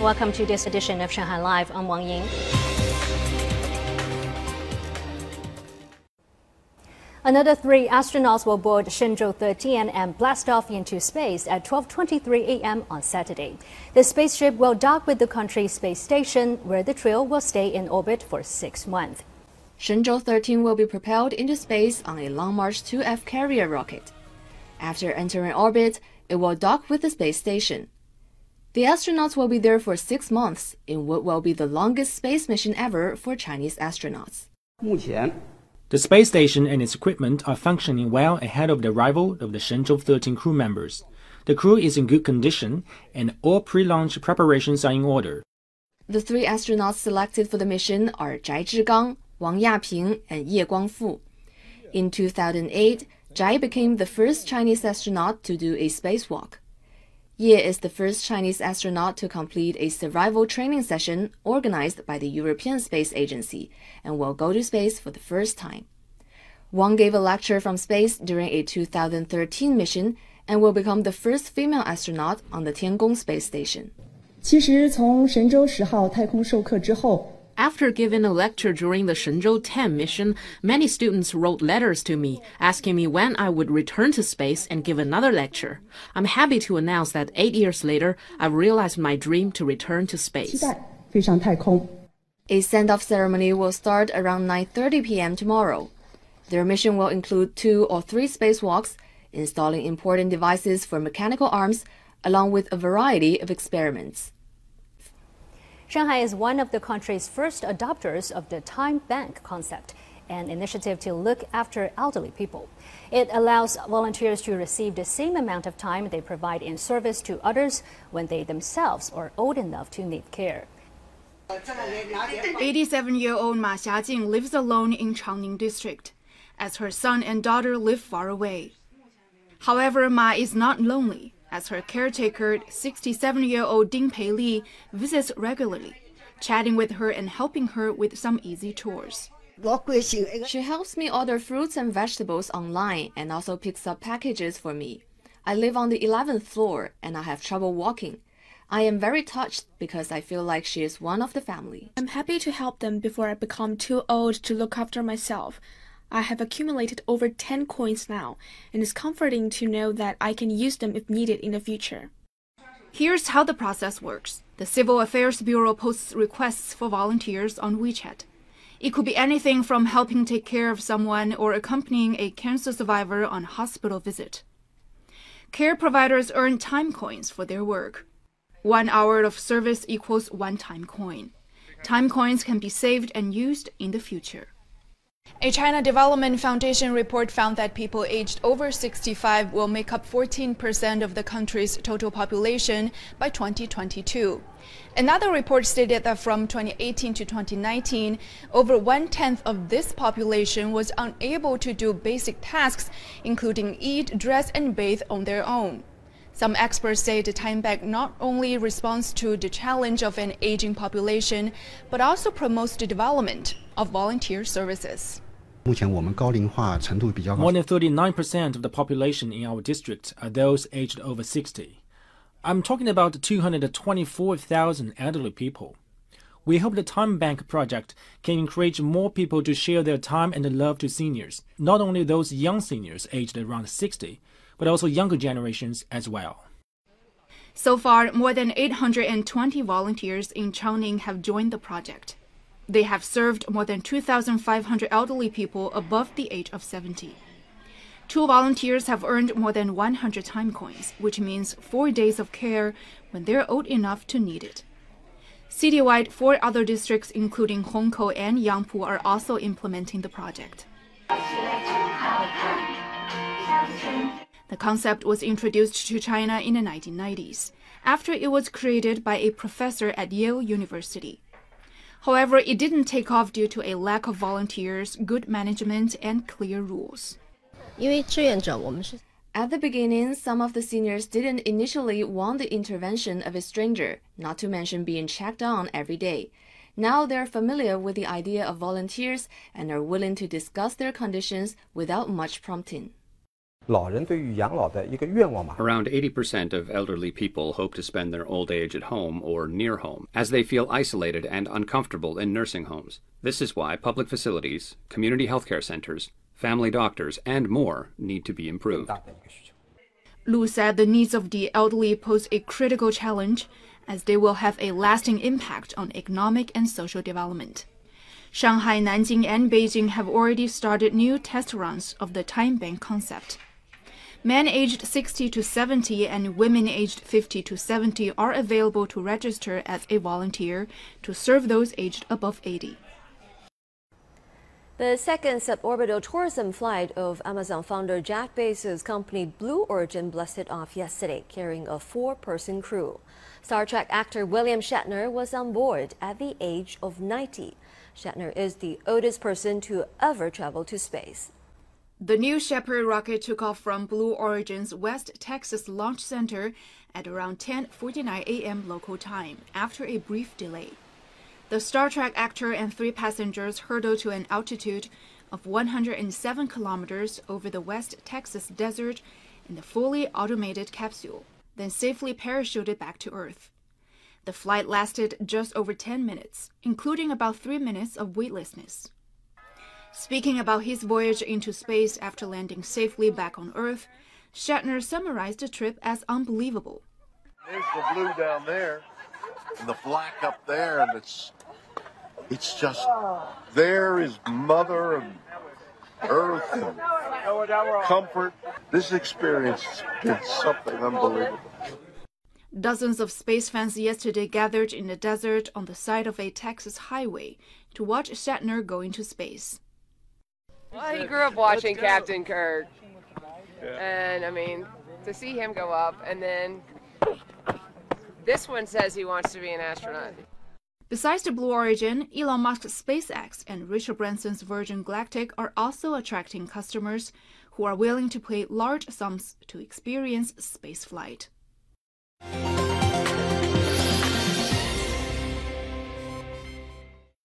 Welcome to this edition of Shanghai Live. I'm Wang Ying. Another three astronauts will board Shenzhou 13 and blast off into space at 12:23 a.m. on Saturday. The spaceship will dock with the country's space station, where the trio will stay in orbit for six months. Shenzhou 13 will be propelled into space on a Long March 2F carrier rocket. After entering orbit, it will dock with the space station. The astronauts will be there for six months in what will be the longest space mission ever for Chinese astronauts. The space station and its equipment are functioning well ahead of the arrival of the Shenzhou 13 crew members. The crew is in good condition, and all pre-launch preparations are in order. The three astronauts selected for the mission are Zhai Zhigang, Wang Yaping, and Ye Guangfu. In 2008, Zhai became the first Chinese astronaut to do a spacewalk. Ye is the first Chinese astronaut to complete a survival training session organized by the European Space Agency and will go to space for the first time. Wang gave a lecture from space during a 2013 mission and will become the first female astronaut on the Tiangong space station. 其实从神舟十号太空授课之后， after giving a lecture during the Shenzhou 10 mission, many students wrote letters to me asking me when I would return to space and give another lecture. I'm happy to announce that eight years later, I've realized my dream to return to space. A send-off ceremony will start around 9:30 p.m. tomorrow. Their mission will include two or three spacewalks, installing important devices for mechanical arms, along with a variety of experiments. Shanghai is one of the country's first adopters of the Time Bank concept, an initiative to look after elderly people. It allows volunteers to receive the same amount of time they provide in service to others when they themselves are old enough to need care. 87-year-old Ma Xiajing lives alone in Changning district, as her son and daughter live far away. However, Ma is not lonely, as her caretaker, 67-year-old Ding Pei Li, visits regularly, chatting with her and helping her with some easy chores. She helps me order fruits and vegetables online and also picks up packages for me. I live on the 11th floor and I have trouble walking. I am very touched because I feel like she is one of the family. I'm happy to help them before I become too old to look after myself. I have accumulated over 10 coins now, and it's comforting to know that I can use them if needed in the future. Here's how the process works. The Civil Affairs Bureau posts requests for volunteers on WeChat. It could be anything from helping take care of someone or accompanying a cancer survivor on a hospital visit. Care providers earn time coins for their work. One hour of service equals one time coin. Time coins can be saved and used in the future. A China Development Foundation report found that people aged over 65 will make up 14% of the country's total population by 2022. Another report stated that from 2018 to 2019, over one tenth of this population was unable to do basic tasks, including eat, dress, and bathe on their own. Some experts say the time bank not only responds to the challenge of an aging population, but also promotes the development of volunteer services. More than 39% of the population in our district are those aged over 60. I'm talking about 224,000 elderly people. We hope the Time Bank project can encourage more people to share their time and love to seniors, not only those young seniors aged around 60, but also younger generations as well. So far, more than 820 volunteers in Changning have joined the project. They have served more than 2,500 elderly people above the age of 70. Two volunteers have earned more than 100 time coins, which means four days of care when they're old enough to need it. Citywide, four other districts, including Hongkou and Yangpu, are also implementing the project. The concept was introduced to China in the 1990s, after it was created by a professor at Yale University. However, it didn't take off due to a lack of volunteers, good management, and clear rules. At the beginning, some of the seniors didn't initially want the intervention of a stranger, not to mention being checked on every day. Now they're familiar with the idea of volunteers and are willing to discuss their conditions without much prompting. Around 80% of elderly people hope to spend their old age at home or near home, as they feel isolated and uncomfortable in nursing homes. This is why public facilities, community healthcare centers, family doctors, and more need to be improved. Lu said the needs of the elderly pose a critical challenge as they will have a lasting impact on economic and social development. Shanghai, Nanjing, and Beijing have already started new test runs of the time bank concept. Men aged 60 to 70 and women aged 50 to 70 are available to register as a volunteer to serve those aged above 80. The second suborbital tourism flight of Amazon founder Jeff Bezos' company Blue Origin blasted off yesterday, carrying a four person crew. Star Trek actor William Shatner was on board at the age of 90. Shatner is the oldest person to ever travel to space. The New Shepard rocket took off from Blue Origin's West Texas Launch Center at around 10:49 a.m. local time after a brief delay. The Star Trek actor and three passengers hurtled to an altitude of 107 kilometers over the West Texas desert in the fully automated capsule, then safely parachuted back to Earth. The flight lasted just over 10 minutes, including about 3 minutes of weightlessness. Speaking about his voyage into space after landing safely back on Earth, Shatner summarized the trip as unbelievable. There's the blue down there, and the black up there, and it's it's just there is Mother and Earth and comfort. This experience has been something unbelievable. Dozens of space fans yesterday gathered in the desert on the side of a Texas highway to watch Shatner go into space. Well, he grew up watching Captain Kirk. And I mean, to see him go up, and then this one says he wants to be an astronaut. Besides the Blue Origin, Elon Musk's SpaceX and Richard Branson's Virgin Galactic are also attracting customers who are willing to pay large sums to experience spaceflight.